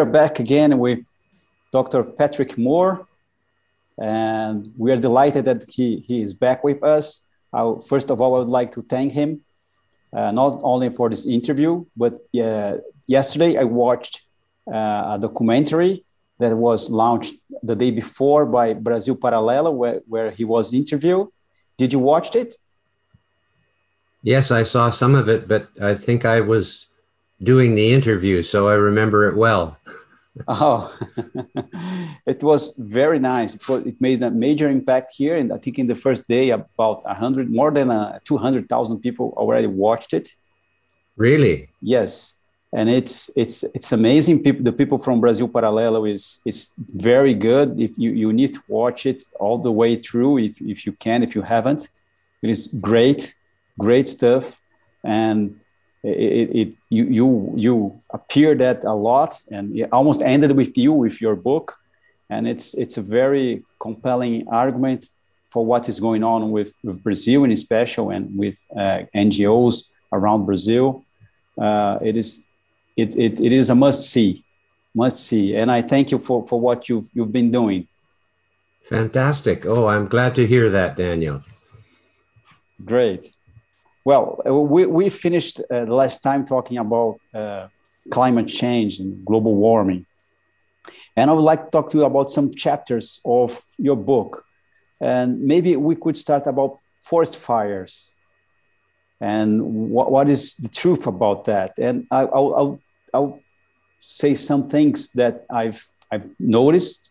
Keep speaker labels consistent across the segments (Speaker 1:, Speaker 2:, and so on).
Speaker 1: Are back again with Dr. Patrick Moore. And we are delighted that he, he is back with us. I, first of all, I would like to thank him, uh, not only for this interview, but uh, yesterday I watched uh, a documentary that was launched the day before by Brasil Paralelo, where, where he was interviewed. Did you watch it?
Speaker 2: Yes, I saw some of it, but I think I was doing the interview, so I remember it well.
Speaker 1: oh, it was very nice. It, was, it made a major impact here, and I think in the first day, about hundred, more than uh, two hundred thousand people already watched it.
Speaker 2: Really?
Speaker 1: Yes, and it's it's it's amazing. People, the people from Brasil Paralelo is is very good. If you you need to watch it all the way through, if if you can, if you haven't, it is great, great stuff, and it, it, you you you appear that a lot and it almost ended with you with your book. And it's it's a very compelling argument for what is going on with, with brazil in special and with uh, ngos around brazil. Uh, it is it, it, it is a must see must see. And i thank you for for what you've you've been doing.
Speaker 2: Fantastic. Oh i'm glad to hear that daniel.
Speaker 1: Great well, uh, we, we finished uh, the last time talking about uh, climate change and global warming. And I would like to talk to you about some chapters of your book. And maybe we could start about forest fires and what, what is the truth about that. And I, will I'll, I'll say some things that I've, I've noticed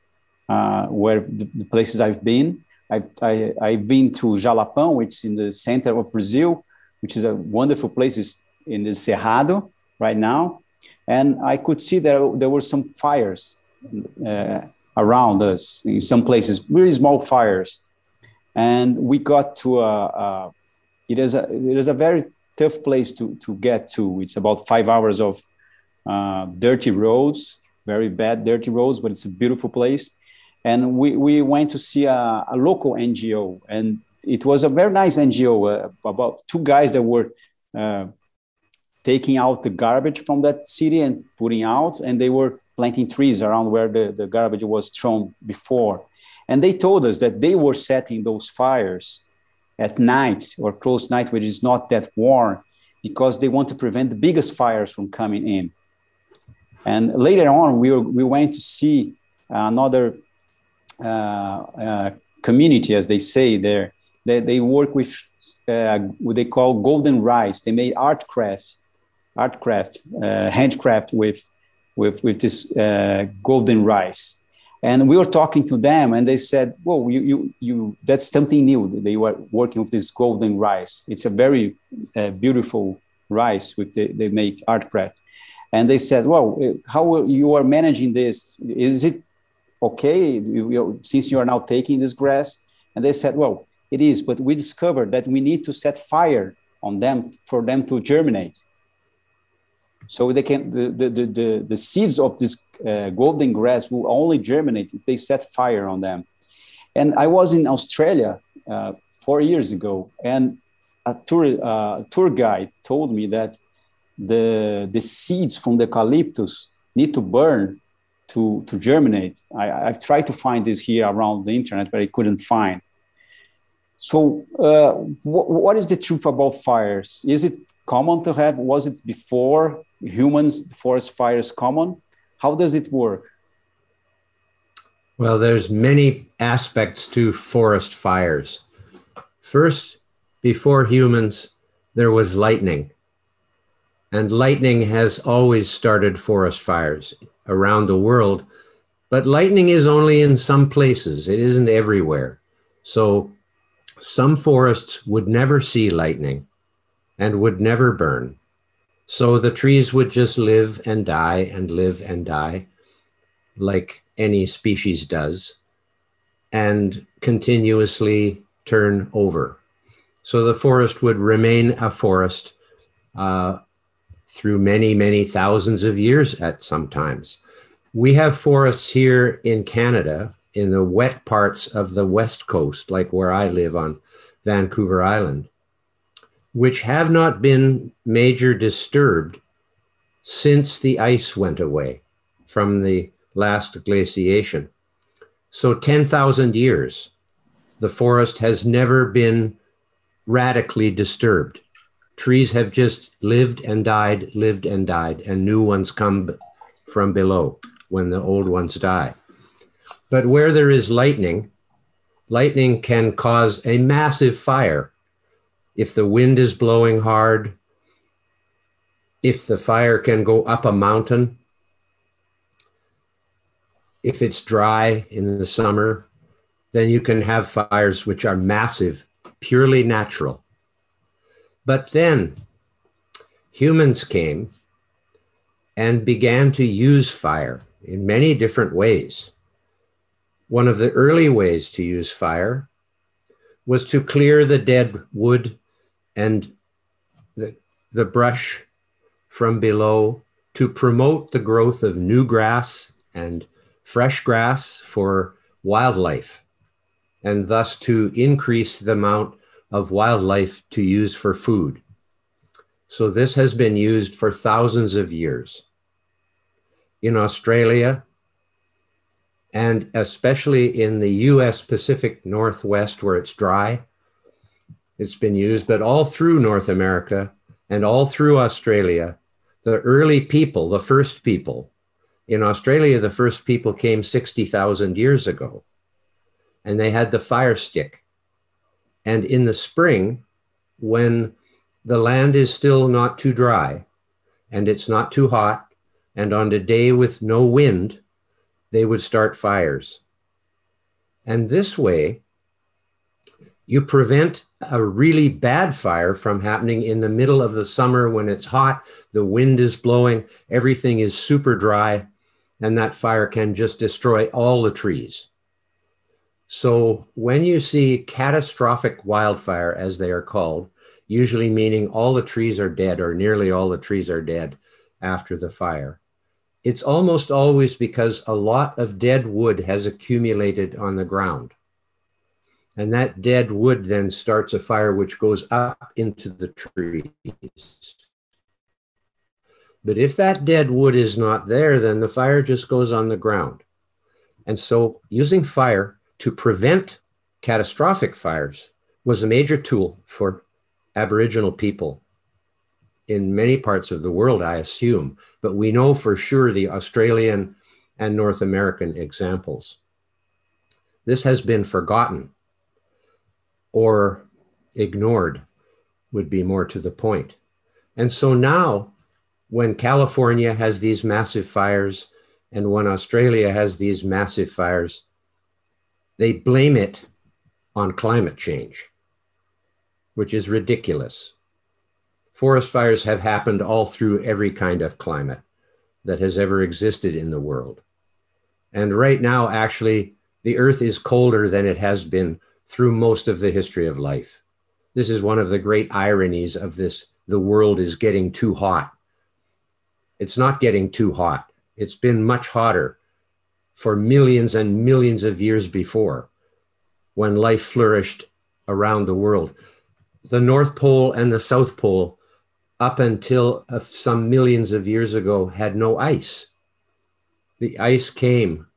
Speaker 1: uh, where the, the, places I've been. I've, I, have been to Jalapão, which is in the center of Brazil, which is a wonderful place is in the Cerrado right now. And I could see that there were some fires uh, around us in some places, very small fires. And we got to a, a it is a it is a very tough place to to get to. It's about five hours of uh, dirty roads, very bad dirty roads, but it's a beautiful place. And we, we went to see a, a local NGO, and it was a very nice NGO, uh, about two guys that were uh, taking out the garbage from that city and putting out, and they were planting trees around where the, the garbage was thrown before. And they told us that they were setting those fires at night or close night, which is not that warm, because they want to prevent the biggest fires from coming in. And later on, we, were, we went to see another uh, uh, community, as they say there, they, they work with uh, what they call golden rice. They made art craft, art craft, uh, handcraft with, with, with this uh, golden rice. And we were talking to them, and they said, "Well, you, you, you that's something new. They were working with this golden rice. It's a very uh, beautiful rice with the, they make art craft." And they said, "Well, how you are managing this? Is it okay you, you, since you are now taking this grass?" And they said, "Well, it is, but we discovered that we need to set fire on them for them to germinate. So they can the the the, the, the seeds of this uh, golden grass will only germinate if they set fire on them. And I was in Australia uh, four years ago, and a tour uh, tour guide told me that the the seeds from the eucalyptus need to burn to to germinate. I, I've tried to find this here around the internet, but I couldn't find. So, uh, wh- what is the truth about fires? Is it common to have? Was it before humans forest fires common? How does it work?
Speaker 2: Well, there's many aspects to forest fires. First, before humans, there was lightning. And lightning has always started forest fires around the world. But lightning is only in some places, it isn't everywhere. So some forests would never see lightning and would never burn. So the trees would just live and die and live and die, like any species does, and continuously turn over. So the forest would remain a forest uh, through many, many thousands of years at some times. We have forests here in Canada in the wet parts of the west coast, like where I live on Vancouver Island, which have not been major disturbed since the ice went away from the last glaciation. So 10,000 years, the forest has never been radically disturbed. Trees have just lived and died, lived and died, and new ones come from below when the old ones die. But where there is lightning, lightning can cause a massive fire. If the wind is blowing hard, if the fire can go up a mountain, if it's dry in the summer, then you can have fires which are massive, purely natural. But then humans came and began to use fire in many different ways. One of the early ways to use fire was to clear the dead wood and the, the brush from below to promote the growth of new grass and fresh grass for wildlife, and thus to increase the amount of wildlife to use for food. So, this has been used for thousands of years. In Australia, and especially in the US Pacific Northwest, where it's dry, it's been used, but all through North America and all through Australia, the early people, the first people, in Australia, the first people came 60,000 years ago, and they had the fire stick. And in the spring, when the land is still not too dry and it's not too hot, and on a day with no wind, they would start fires. And this way, you prevent a really bad fire from happening in the middle of the summer when it's hot, the wind is blowing, everything is super dry, and that fire can just destroy all the trees. So when you see catastrophic wildfire, as they are called, usually meaning all the trees are dead or nearly all the trees are dead after the fire, it's almost always because a lot of dead wood has accumulated on the ground. And that dead wood then starts a fire which goes up into the trees. But if that dead wood is not there, then the fire just goes on the ground. And so using fire to prevent catastrophic fires was a major tool for Aboriginal people in many parts of the world, I assume, but we know for sure the Australian and North American examples. This has been forgotten or ignored, would be more to the point. And so now when California has these massive fires and when Australia has these massive fires, they blame it on climate change, which is ridiculous. Forest fires have happened all through every kind of climate that has ever existed in the world. And right now, actually, the earth is colder than it has been through most of the history of life. This is one of the great ironies of this the world is getting too hot it's not getting too hot. It's been much hotter for millions and millions of years before when life flourished around the world. The North Pole and the South Pole, up until uh, some millions of years ago, had no ice. The ice came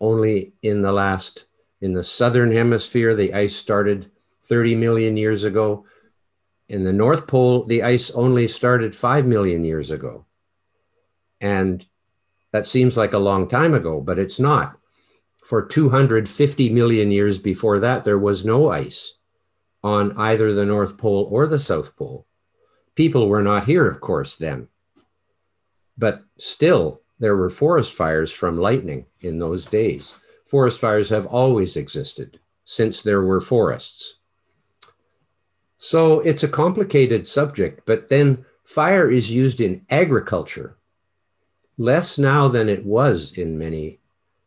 Speaker 2: only in the last, in the southern hemisphere, the ice started 30 million years ago. In the North Pole, the ice only started 5 million years ago. And that seems like a long time ago, but it's not. For 250 million years before that, there was no ice on either the North Pole or the South Pole. People were not here, of course, then. But still, there were forest fires from lightning in those days. Forest fires have always existed since there were forests. So it's a complicated subject, but then fire is used in agriculture less now than it was in many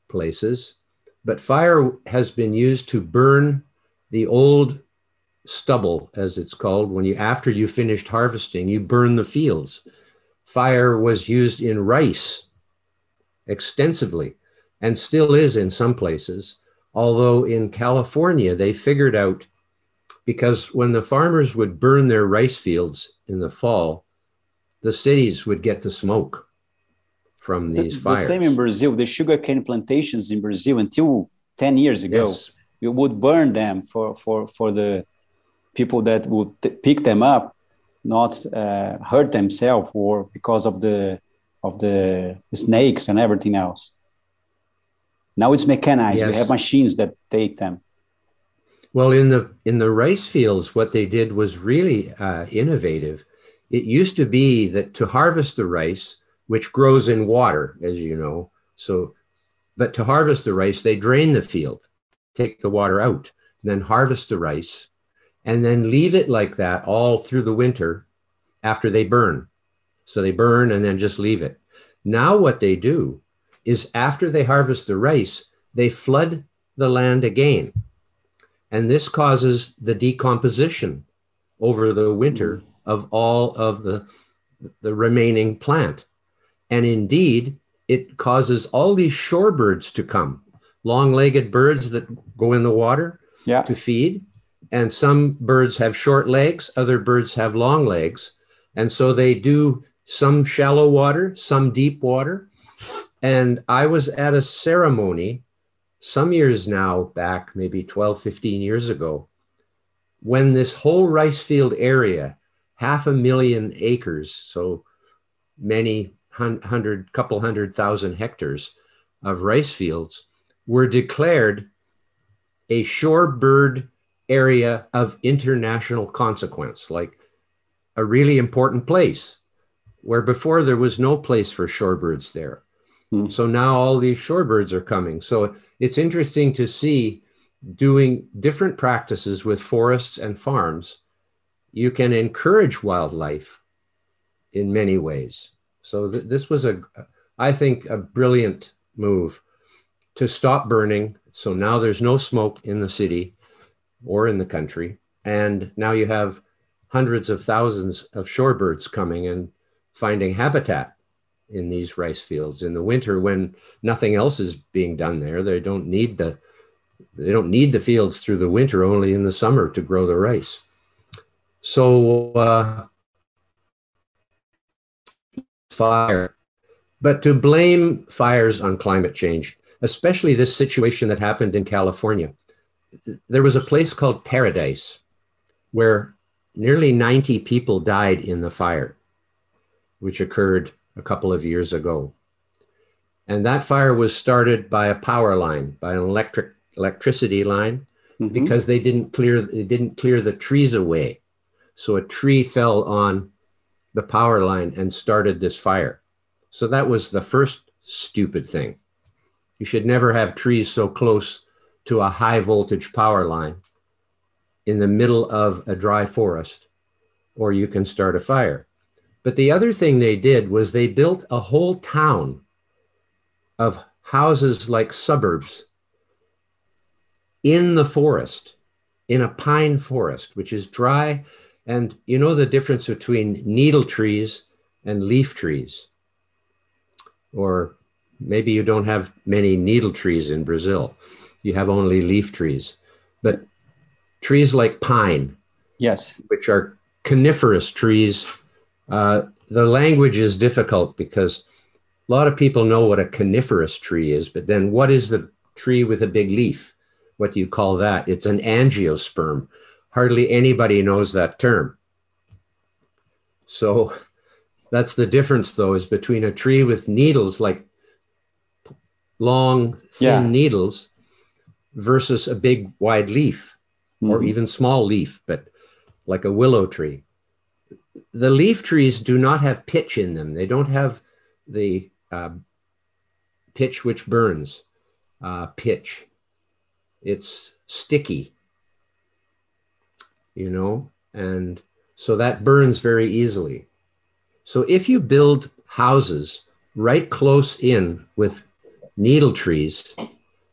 Speaker 2: places. But fire has been used to burn the old stubble, as it's called, when you, after you finished harvesting, you burn the fields. Fire was used in rice extensively and still is in some places. Although in California, they figured out because when the farmers would burn their rice fields in the fall, the cities would get the smoke from these
Speaker 1: the,
Speaker 2: fires.
Speaker 1: The same in Brazil. The sugarcane plantations in Brazil until 10 years ago, yes. you would burn them for, for, for the people that would pick them up, not uh, hurt themselves or because of the of the snakes and everything else. Now it's mechanized. Yes. We have machines that take them.
Speaker 2: Well, in the in the rice fields, what they did was really uh, innovative. It used to be that to harvest the rice, which grows in water, as you know, so, but to harvest the rice, they drain the field, take the water out, then harvest the rice, and then leave it like that all through the winter after they burn. So they burn and then just leave it. Now, what they do is after they harvest the rice, they flood the land again and this causes the decomposition over the winter mm-hmm. of all of the, the remaining plant. And indeed, it causes all these shorebirds to come, long legged birds that go in the water
Speaker 1: yeah.
Speaker 2: to feed. And some birds have short legs, other birds have long legs. And so they do some shallow water, some deep water. And I was at a ceremony some years now back, maybe 12, 15 years ago, when this whole rice field area, half a million acres, so many hundred, couple hundred thousand hectares of rice fields, were declared a shorebird area of international consequence, like a really important place, where before there was no place for shorebirds there. Hmm. So now all these shorebirds are coming. So it's interesting to see doing different practices with forests and farms. You can encourage wildlife in many ways. So th- this was a, I think, a brilliant move to stop burning. So now there's no smoke in the city or in the country. And now you have hundreds of thousands of shorebirds coming and finding habitat in these rice fields in the winter when nothing else is being done there. They don't need the they don't need the fields through the winter, only in the summer to grow the rice. So uh, fire, but to blame fires on climate change, especially this situation that happened in California. There was a place called Paradise where nearly 90 people died in the fire, which occurred a couple of years ago. And that fire was started by a power line, by an electric electricity line, mm-hmm. because they didn't clear they didn't clear the trees away. So a tree fell on the power line and started this fire. So that was the first stupid thing. You should never have trees so close to a high voltage power line in the middle of a dry forest, or you can start a fire. But the other thing they did was they built a whole town of houses like suburbs in the forest, in a pine forest, which is dry. And you know the difference between needle trees and leaf trees. Or maybe you don't have many needle trees in Brazil, you have only leaf trees. But trees like pine,
Speaker 1: yes,
Speaker 2: which are coniferous trees uh, the language is difficult because a lot of people know what a coniferous tree is, but then what is the tree with a big leaf? What do you call that? It's an angiosperm. Hardly anybody knows that term. So that's the difference, though, is between a tree with needles, like long, thin yeah. needles, versus a big, wide leaf, mm-hmm. or even small leaf, but like a willow tree the leaf trees do not have pitch in them. They don't have the uh, pitch which burns uh, pitch. It's sticky, you know, and so that burns very easily. So if you build houses right close in with needle trees,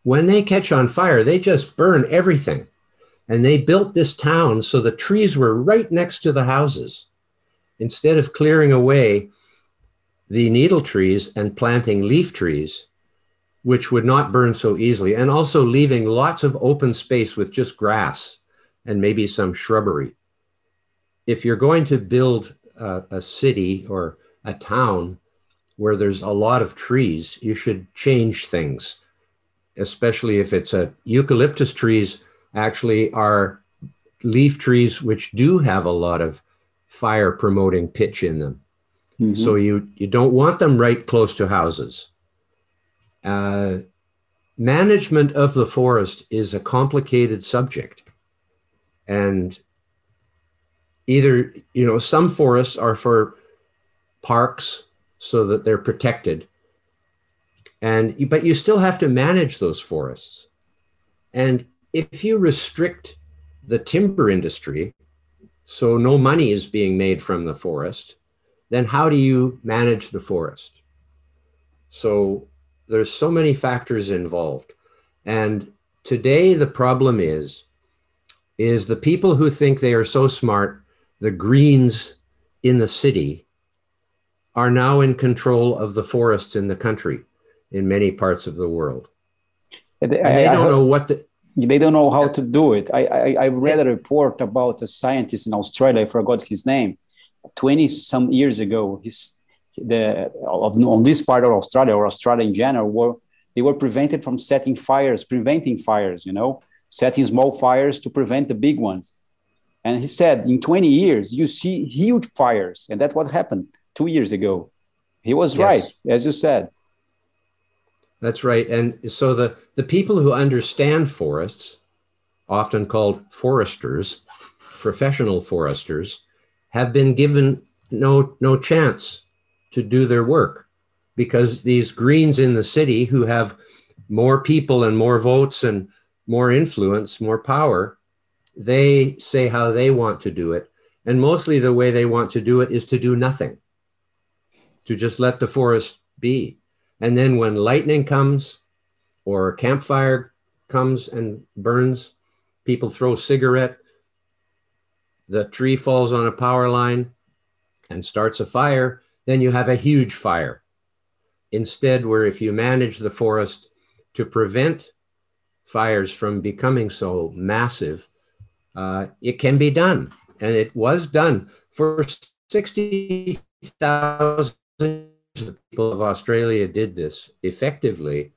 Speaker 2: when they catch on fire, they just burn everything. And they built this town so the trees were right next to the houses instead of clearing away the needle trees and planting leaf trees, which would not burn so easily, and also leaving lots of open space with just grass and maybe some shrubbery. If you're going to build a, a city or a town where there's a lot of trees, you should change things, especially if it's a eucalyptus trees actually are leaf trees which do have a lot of fire promoting pitch in them. Mm-hmm. So you, you don't want them right close to houses. Uh, management of the forest is a complicated subject. And either, you know, some forests are for parks so that they're protected. And but you still have to manage those forests. And if you restrict the timber industry, so no money is being made from the forest, then how do you manage the forest? So there's so many factors involved. And today the problem is is the people who think they are so smart, the greens in the city are now in control of the forests in the country in many parts of the world. And they I, don't I, know what the
Speaker 1: they don't know how to do it. I, I, I read a report about a scientist in Australia. I forgot his name. Twenty some years ago, his the of, on this part of Australia or Australia in general were they were prevented from setting fires, preventing fires. You know, setting small fires to prevent the big ones. And he said, in 20 years, you see huge fires, and that's what happened two years ago. He was yes. right, as you said.
Speaker 2: That's right. And so the, the people who understand forests, often called foresters, professional foresters, have been given no, no chance to do their work because these greens in the city who have more people and more votes and more influence, more power, they say how they want to do it. And mostly the way they want to do it is to do nothing, to just let the forest be. And then when lightning comes or a campfire comes and burns, people throw cigarette, the tree falls on a power line and starts a fire, then you have a huge fire. Instead, where if you manage the forest to prevent fires from becoming so massive, uh, it can be done. And it was done for 60,000 the people of Australia did this effectively,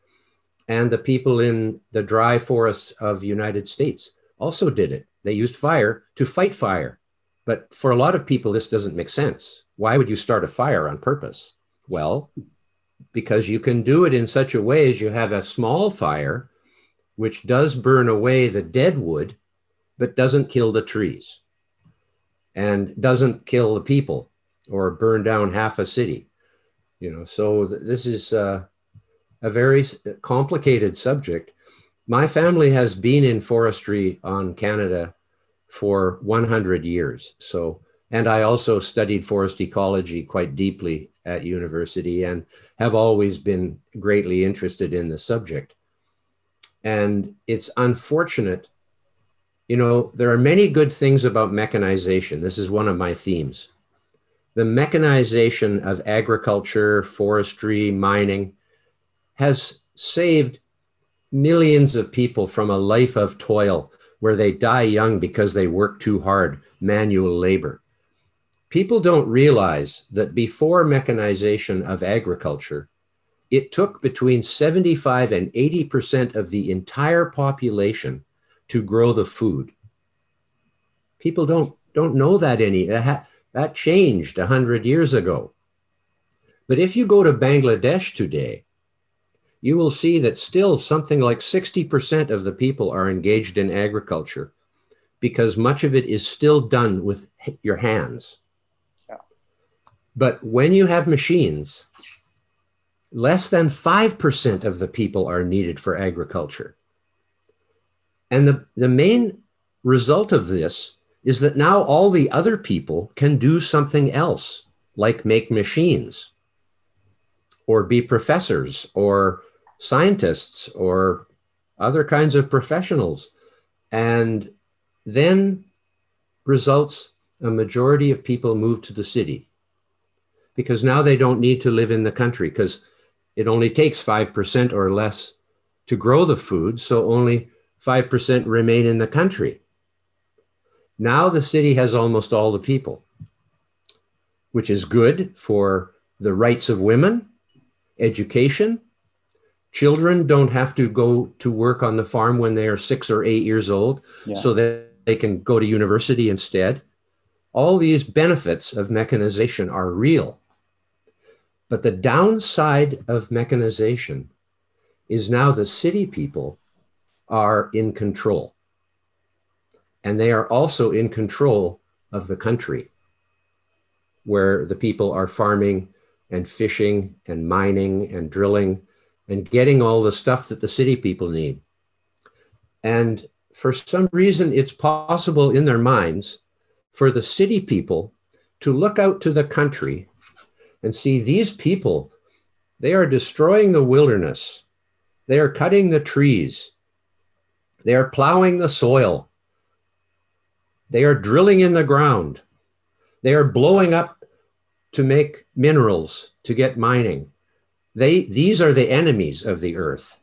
Speaker 2: and the people in the dry forests of United States also did it. They used fire to fight fire. But for a lot of people, this doesn't make sense. Why would you start a fire on purpose? Well, because you can do it in such a way as you have a small fire, which does burn away the dead wood, but doesn't kill the trees and doesn't kill the people or burn down half a city you know so th- this is uh, a very complicated subject. My family has been in forestry on canada for 100 years so and i also studied forest ecology quite deeply at university and have always been greatly interested in the subject. And it's unfortunate you know there are many good things about mechanization. This is one of my themes the mechanization of agriculture, forestry, mining has saved millions of people from a life of toil where they die young because they work too hard, manual labor. People don't realize that before mechanization of agriculture, it took between 75 and 80% of the entire population to grow the food. People don't, don't know that any. That changed 100 years ago. But if you go to Bangladesh today, you will see that still something like 60% of the people are engaged in agriculture because much of it is still done with your hands. Yeah. But when you have machines, less than 5% of the people are needed for agriculture. And the, the main result of this is that now all the other people can do something else, like make machines or be professors or scientists or other kinds of professionals. And then results a majority of people move to the city because now they don't need to live in the country because it only takes 5% or less to grow the food. So only 5% remain in the country. Now the city has almost all the people, which is good for the rights of women, education. Children don't have to go to work on the farm when they are six or eight years old yeah. so that they can go to university instead. All these benefits of mechanization are real. But the downside of mechanization is now the city people are in control. And they are also in control of the country, where the people are farming and fishing and mining and drilling and getting all the stuff that the city people need. And for some reason, it's possible in their minds for the city people to look out to the country and see these people, they are destroying the wilderness, they are cutting the trees, they are plowing the soil, they are drilling in the ground, they are blowing up to make minerals to get mining. They, these are the enemies of the earth.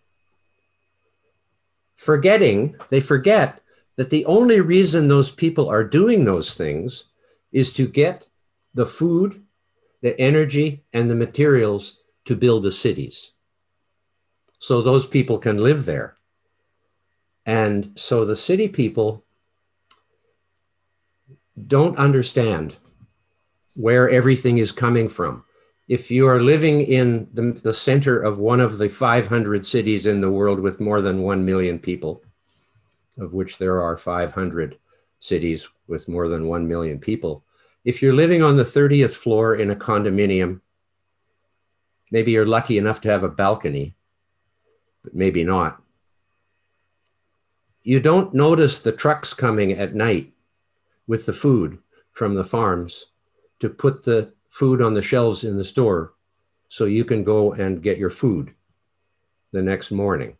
Speaker 2: Forgetting, they forget that the only reason those people are doing those things is to get the food, the energy, and the materials to build the cities. So those people can live there. And so the city people don't understand where everything is coming from. If you are living in the, the center of one of the 500 cities in the world with more than 1 million people, of which there are 500 cities with more than 1 million people, if you're living on the 30th floor in a condominium, maybe you're lucky enough to have a balcony, but maybe not. You don't notice the trucks coming at night with the food from the farms to put the food on the shelves in the store so you can go and get your food the next morning.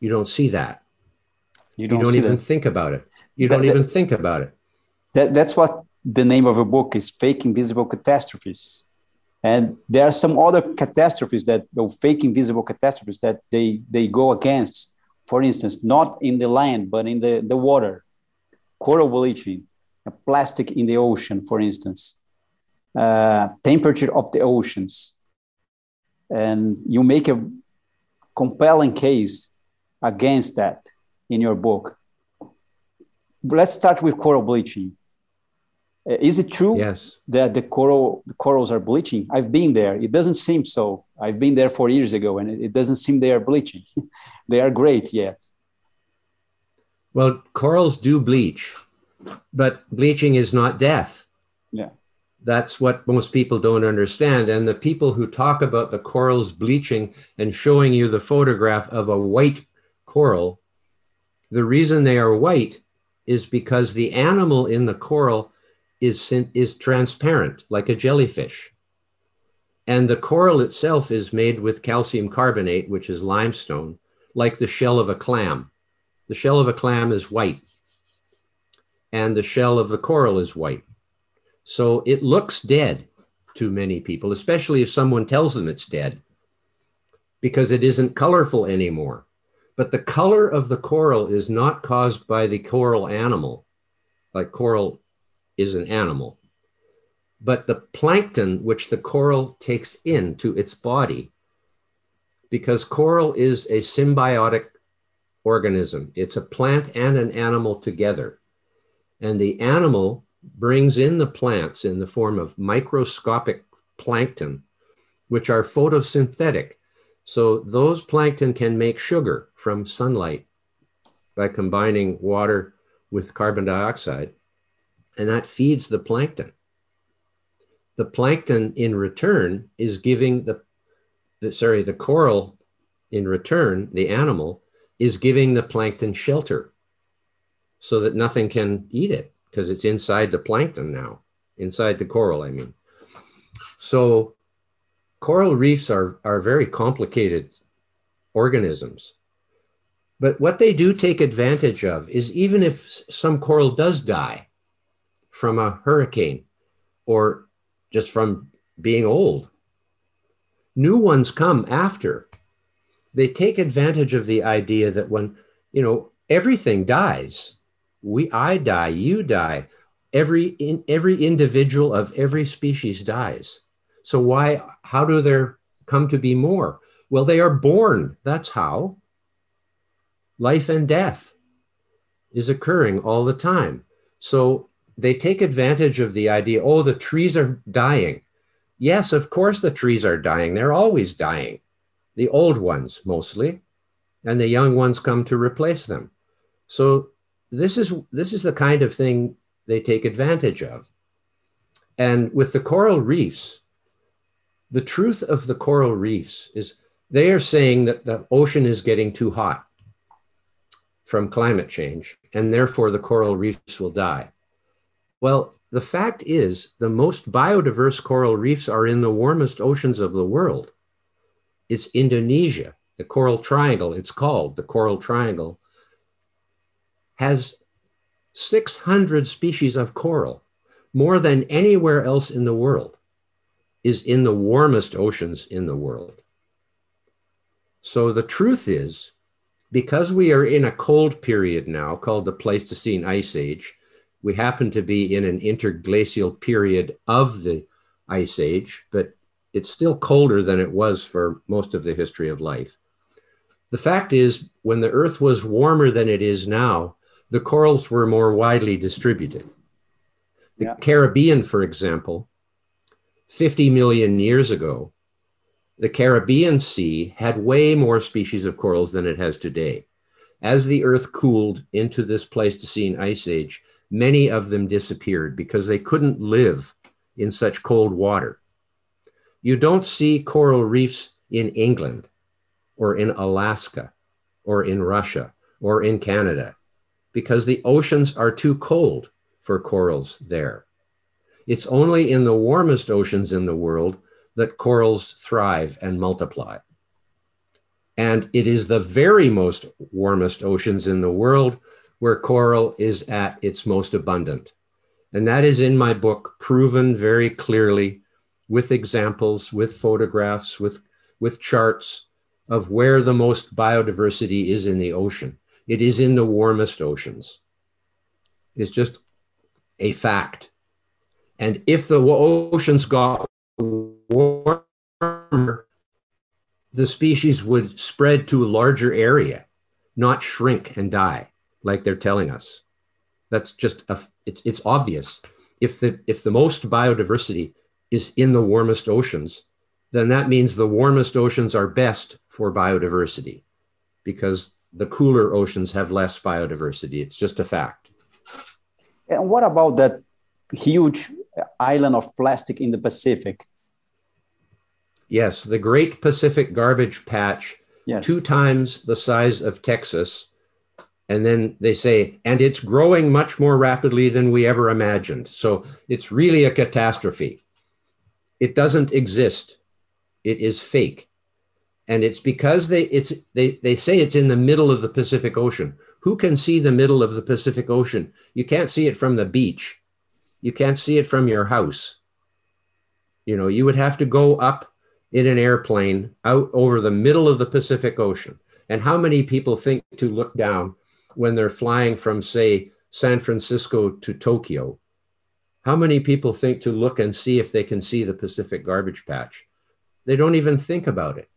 Speaker 2: You don't see that. You don't, you don't even that. think about it. You that, don't even think about it.
Speaker 1: That, that's what the name of a book is Fake Invisible Catastrophes. And there are some other catastrophes that, the fake invisible catastrophes that they, they go against. For instance, not in the land, but in the, the water coral bleaching, plastic in the ocean, for instance, uh, temperature of the oceans. And you make a compelling case against that in your book. Let's start with coral bleaching. Uh, is it true
Speaker 2: yes.
Speaker 1: that the coral the corals are bleaching? I've been there. It doesn't seem so. I've been there four years ago, and it doesn't seem they are bleaching. they are great yet.
Speaker 2: Well, corals do bleach, but bleaching is not death.
Speaker 1: Yeah.
Speaker 2: That's what most people don't understand. And the people who talk about the corals bleaching and showing you the photograph of a white coral, the reason they are white is because the animal in the coral is, is transparent, like a jellyfish. And the coral itself is made with calcium carbonate, which is limestone, like the shell of a clam. The shell of a clam is white, and the shell of the coral is white. So it looks dead to many people, especially if someone tells them it's dead, because it isn't colorful anymore. But the color of the coral is not caused by the coral animal, like coral is an animal, but the plankton which the coral takes into its body, because coral is a symbiotic organism. It's a plant and an animal together. And the animal brings in the plants in the form of microscopic plankton, which are photosynthetic. So those plankton can make sugar from sunlight by combining water with carbon dioxide, and that feeds the plankton. The plankton in return is giving the, the sorry, the coral in return, the animal is giving the plankton shelter so that nothing can eat it because it's inside the plankton now, inside the coral, I mean. So coral reefs are, are very complicated organisms. But what they do take advantage of is even if some coral does die from a hurricane or just from being old, new ones come after they take advantage of the idea that when, you know, everything dies, we, I die, you die, every, in, every individual of every species dies. So why how do there come to be more? Well, they are born. That's how. Life and death is occurring all the time. So they take advantage of the idea, oh, the trees are dying. Yes, of course the trees are dying. They're always dying. The old ones mostly, and the young ones come to replace them. So this is this is the kind of thing they take advantage of. And with the coral reefs, the truth of the coral reefs is they are saying that the ocean is getting too hot from climate change, and therefore the coral reefs will die. Well, the fact is, the most biodiverse coral reefs are in the warmest oceans of the world. It's Indonesia, the Coral Triangle, it's called the Coral Triangle, has 600 species of coral, more than anywhere else in the world, is in the warmest oceans in the world. So the truth is, because we are in a cold period now called the Pleistocene Ice Age, we happen to be in an interglacial period of the Ice Age, but it's still colder than it was for most of the history of life. The fact is, when the Earth was warmer than it is now, the corals were more widely distributed. The yeah. Caribbean, for example, 50 million years ago, the Caribbean Sea had way more species of corals than it has today. As the Earth cooled into this Pleistocene ice age, many of them disappeared because they couldn't live in such cold water. You don't see coral reefs in England or in Alaska or in Russia or in Canada because the oceans are too cold for corals there. It's only in the warmest oceans in the world that corals thrive and multiply. And it is the very most warmest oceans in the world where coral is at its most abundant. And that is in my book, proven very clearly with examples, with photographs, with, with charts of where the most biodiversity is in the ocean. It is in the warmest oceans. It's just a fact. And if the oceans got warmer, the species would spread to a larger area, not shrink and die like they're telling us. That's just a, it's, it's obvious. If the if the most biodiversity is in the warmest oceans, then that means the warmest oceans are best for biodiversity because the cooler oceans have less biodiversity. It's just a fact.
Speaker 1: And what about that huge island of plastic in the Pacific?
Speaker 2: Yes, the Great Pacific Garbage Patch, yes. two times the size of Texas, and then they say, and it's growing much more rapidly than we ever imagined. So it's really a catastrophe. It doesn't exist. It is fake. And it's because they it's they, they say it's in the middle of the Pacific Ocean. Who can see the middle of the Pacific Ocean? You can't see it from the beach. You can't see it from your house. You know, you would have to go up in an airplane out over the middle of the Pacific Ocean. And how many people think to look down when they're flying from, say, San Francisco to Tokyo, how many people think to look and see if they can see the Pacific garbage patch? They don't even think about it.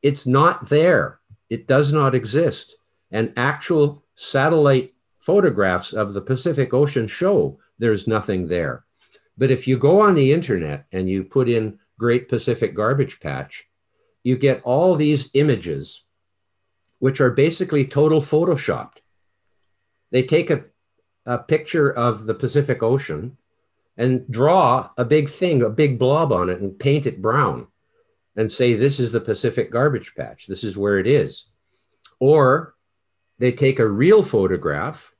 Speaker 2: It's not there. It does not exist. And actual satellite photographs of the Pacific Ocean show there's nothing there. But if you go on the internet and you put in Great Pacific Garbage Patch, you get all these images which are basically total photoshopped. They take a, a picture of the Pacific Ocean and draw a big thing, a big blob on it, and paint it brown and say, This is the Pacific garbage patch. This is where it is. Or they take a real photograph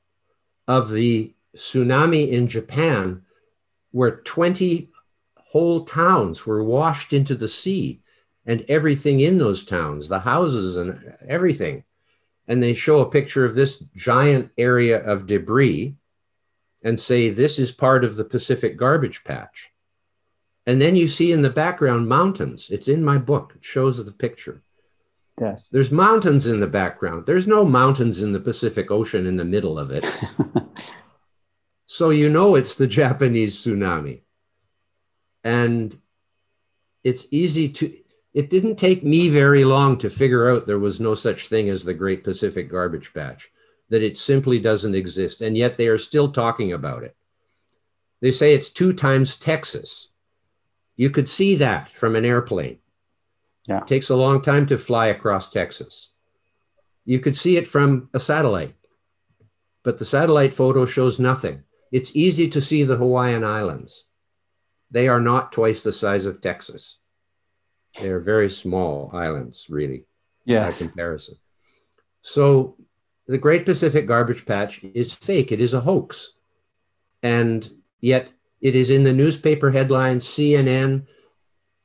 Speaker 2: of the tsunami in Japan where 20 whole towns were washed into the sea and everything in those towns, the houses and everything. And they show a picture of this giant area of debris and say, this is part of the Pacific garbage patch. And then you see in the background mountains. It's in my book, it shows the picture.
Speaker 1: Yes.
Speaker 2: There's mountains in the background. There's no mountains in the Pacific Ocean in the middle of it. so you know it's the Japanese tsunami. And it's easy to it didn't take me very long to figure out there was no such thing as the Great Pacific Garbage Patch, that it simply doesn't exist. And yet they are still talking about it. They say it's two times Texas. You could see that from an airplane.
Speaker 1: Yeah.
Speaker 2: It takes a long time to fly across Texas. You could see it from a satellite, but the satellite photo shows nothing. It's easy to see the Hawaiian Islands. They are not twice the size of Texas. They are very small islands, really,
Speaker 1: Yes.
Speaker 2: by comparison. So the Great Pacific Garbage Patch is fake. It is a hoax. And yet it is in the newspaper headlines, CNN,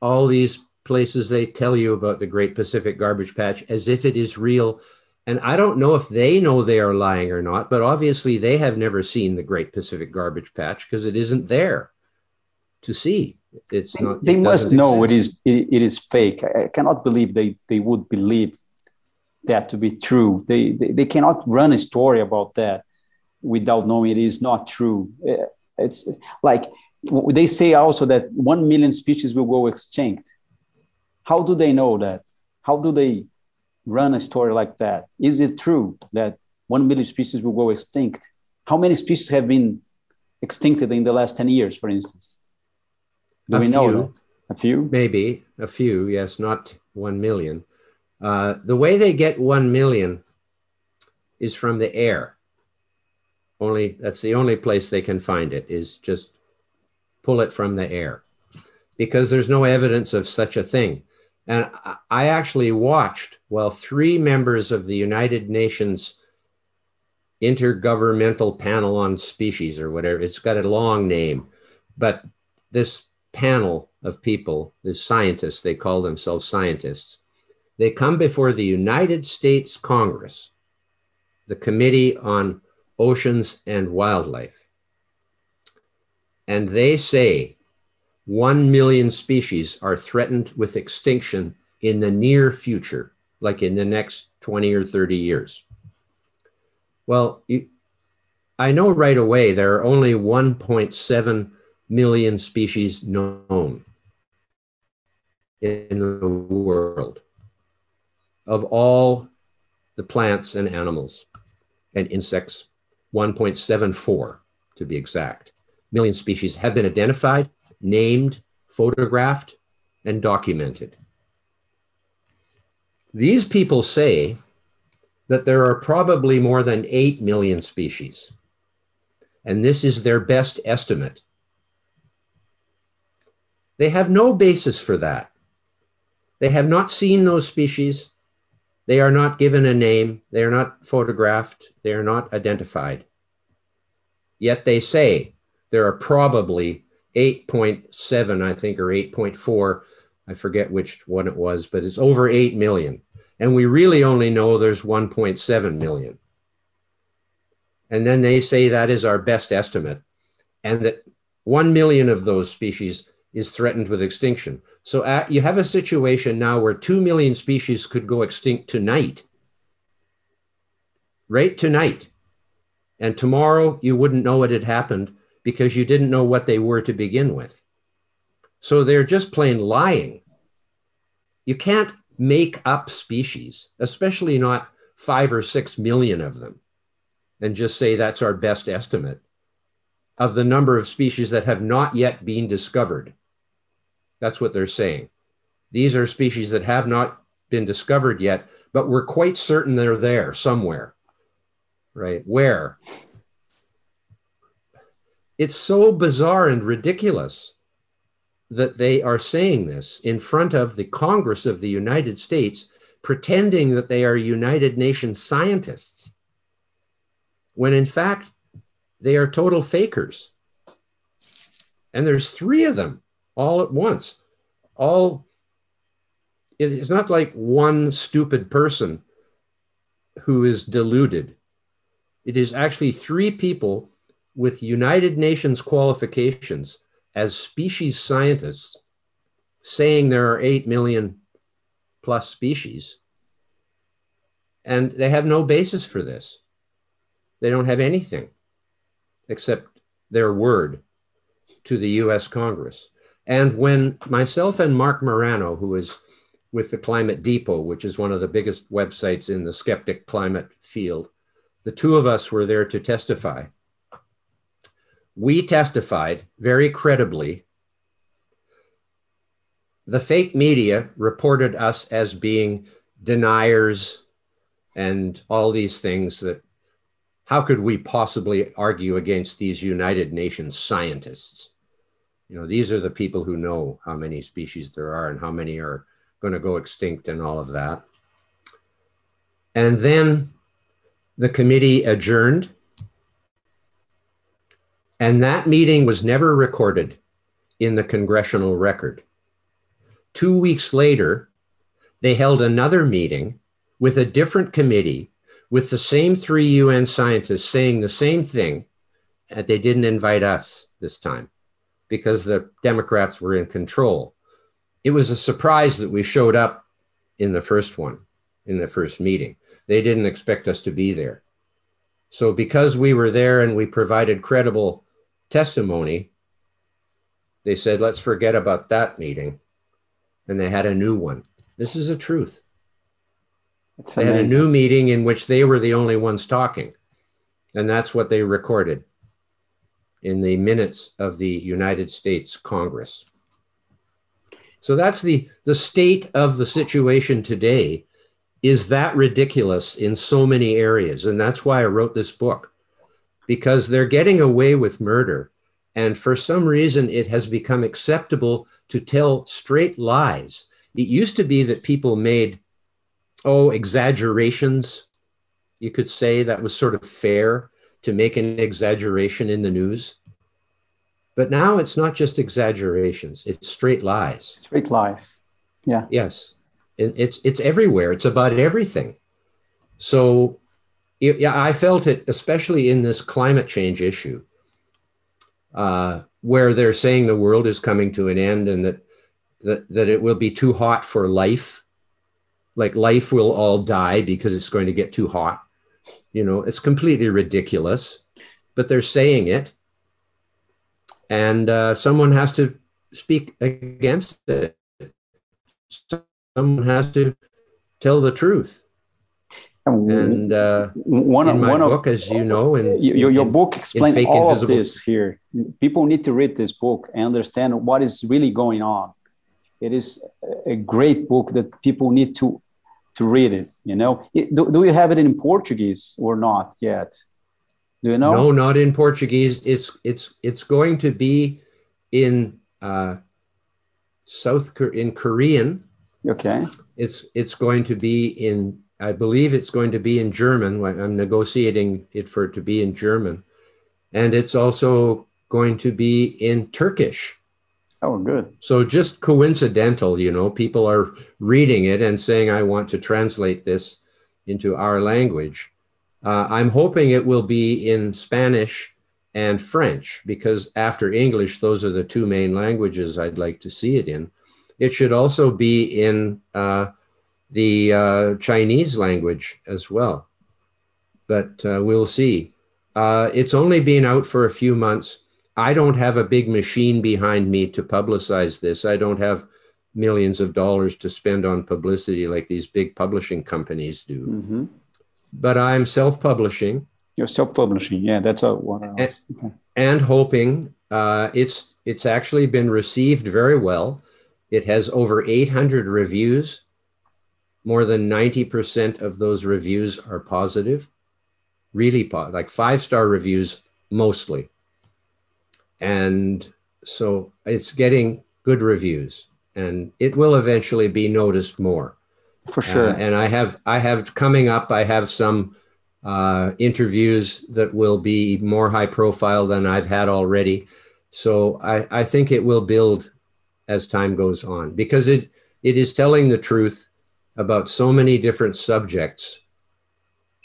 Speaker 2: all these places they tell you about the Great Pacific Garbage Patch as if it is real. And I don't know if they know they are lying or not, but obviously they have never seen the Great Pacific Garbage Patch because it isn't there to see. It's not.
Speaker 1: they
Speaker 2: it
Speaker 1: must know it
Speaker 2: exist.
Speaker 1: is it, it is fake. I, I cannot believe they they would believe that to be true. They, they they cannot run a story about that without knowing it is not true. Eh, It's like they say also that one million species will go extinct. How do they know that? How do they run a story like that? Is it true that one million species will go extinct? How many species have been extincted in the last 10 years, for instance? Do
Speaker 2: A
Speaker 1: we know that? A few?
Speaker 2: Maybe a few, yes, not 1 million. Uh, the way they get 1 million is from the air. Only that's the only place they can find it is just pull it from the air because there's no evidence of such a thing. And I- actually watched while three members of the United Nations Intergovernmental Panel on Species or whatever, it's got a long name, but this panel of people, the scientists, they call themselves scientists, they come before the United States Congress, the Committee on Oceans and Wildlife, and they say 1 million species are threatened with extinction in the near future, like in the next 20 or 30 years. Well, you, I know right away there are only 1.7 million species known in the world of all the plants and animals and insects 1.74 to be exact million species have been identified named photographed and documented these people say that there are probably more than 8 million species and this is their best estimate they have no basis for that. They have not seen those species. They are not given a name. They are not photographed. They are not identified. Yet they say there are probably 8.7, I think, or 8.4. I forget which one it was, but it's over 8 million. And we really only know there's 1.7 million. And then they say that is our best estimate, and that 1 million of those species is threatened with extinction. So uh, you have a situation now where 2 million species could go extinct tonight, right tonight. And tomorrow you wouldn't know it had happened because you didn't know what they were to begin with. So they're just plain lying. You can't make up species, especially not five or six million of them, and just say that's our best estimate of the number of species that have not yet been discovered. That's what they're saying. These are species that have not been discovered yet, but we're quite certain they're there somewhere. Right? Where? It's so bizarre and ridiculous that they are saying this in front of the Congress of the United States, pretending that they are United Nations scientists, when in fact they are total fakers. And there's three of them all at once. All it's not like one stupid person who is deluded. It is actually three people with United Nations qualifications as species scientists saying there are 8 million plus species. And they have no basis for this. They don't have anything except their word to the US Congress. And when myself and Marc Morano, who is with the Climate Depot, which is one of the biggest websites in the skeptic climate field, the two of us were there to testify. We testified very credibly. The fake media reported us as being deniers and all these things that how could we possibly argue against these United Nations scientists? You know, these are the people who know how many species there are and how many are going to go extinct and all of that. And then the committee adjourned. And that meeting was never recorded in the congressional record. Two weeks later, they held another meeting with a different committee with the same three UN scientists saying the same thing. And they didn't invite us this time because the Democrats were in control. It was a surprise that we showed up in the first one, in the first meeting. They didn't expect us to be there. So, because we were there and we provided credible testimony, they said, let's forget about that meeting. And they had a new one. This is the truth. It's they had a new meeting in which they were the only ones talking. And that's what they recorded in the minutes of the United States Congress. So that's the, the state of the situation today is that ridiculous in so many areas. And that's why I wrote this book, because they're getting away with murder. And for some reason, it has become acceptable to tell straight lies. It used to be that people made, oh, exaggerations. You could say that was sort of fair to make an exaggeration in the news. But now it's not just exaggerations, it's straight lies.
Speaker 1: Straight lies. Yeah.
Speaker 2: Yes it's it's everywhere. It's about everything. So, it, yeah, I felt it, especially in this climate change issue, uh, where they're saying the world is coming to an end and that that that it will be too hot for life. Like life will all die because it's going to get too hot. You know, it's completely ridiculous, but they're saying it, and uh, someone has to speak against it someone has to tell the truth. And uh, one, in my one book, of, as you know, in,
Speaker 1: your, your in, book explains all invisible. of this here. People need to read this book and understand what is really going on. It is a great book that people need to to read it. You know, do, do you have it in Portuguese or not yet? Do you know?
Speaker 2: No, not in Portuguese. It's it's it's going to be in uh, South in Korean
Speaker 1: Okay.
Speaker 2: It's it's going to be in I believe it's going to be in German. I'm negotiating it for it to be in German, and it's also going to be in Turkish.
Speaker 1: Oh, good.
Speaker 2: So just coincidental, you know, people are reading it and saying, "I want to translate this into our language." Uh, I'm hoping it will be in Spanish and French because after English, those are the two main languages I'd like to see it in. It should also be in uh, the uh, Chinese language as well. But uh, we'll see. Uh, it's only been out for a few months. I don't have a big machine behind me to publicize this. I don't have millions of dollars to spend on publicity like these big publishing companies do. Mm-hmm. But I'm self publishing.
Speaker 1: You're self publishing. Yeah, that's a, what
Speaker 2: I was. And, okay. and hoping uh, it's, it's actually been received very well. It has over 800 reviews. More than 90% of those reviews are positive, really po- like five star reviews mostly. And so it's getting good reviews and it will eventually be noticed more.
Speaker 1: For sure. Uh,
Speaker 2: and I have I have coming up I have some uh, interviews that will be more high profile than I've had already. So I, I think it will build as time goes on because it it is telling the truth about so many different subjects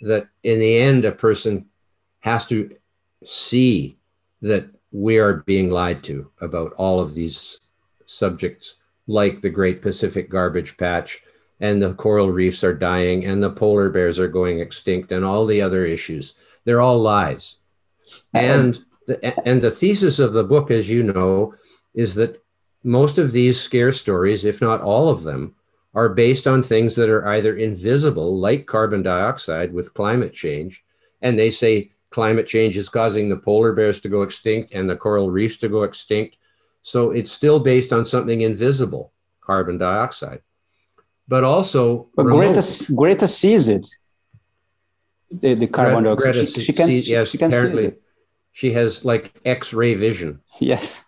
Speaker 2: that in the end a person has to see that we are being lied to about all of these subjects like the great pacific garbage patch and the coral reefs are dying and the polar bears are going extinct and all the other issues they're all lies and the, and the thesis of the book as you know is that most of these scare stories, if not all of them, are based on things that are either invisible, like carbon dioxide with climate change. And they say climate change is causing the polar bears to go extinct and the coral reefs to go extinct. So it's still based on something invisible, carbon dioxide. But also,
Speaker 1: but Greta, Greta sees it. The, the carbon
Speaker 2: Greta,
Speaker 1: dioxide.
Speaker 2: Greta
Speaker 1: she, she, can,
Speaker 2: sees,
Speaker 1: she,
Speaker 2: yes,
Speaker 1: she can see
Speaker 2: apparently
Speaker 1: it.
Speaker 2: she has like X-ray vision.
Speaker 1: Yes.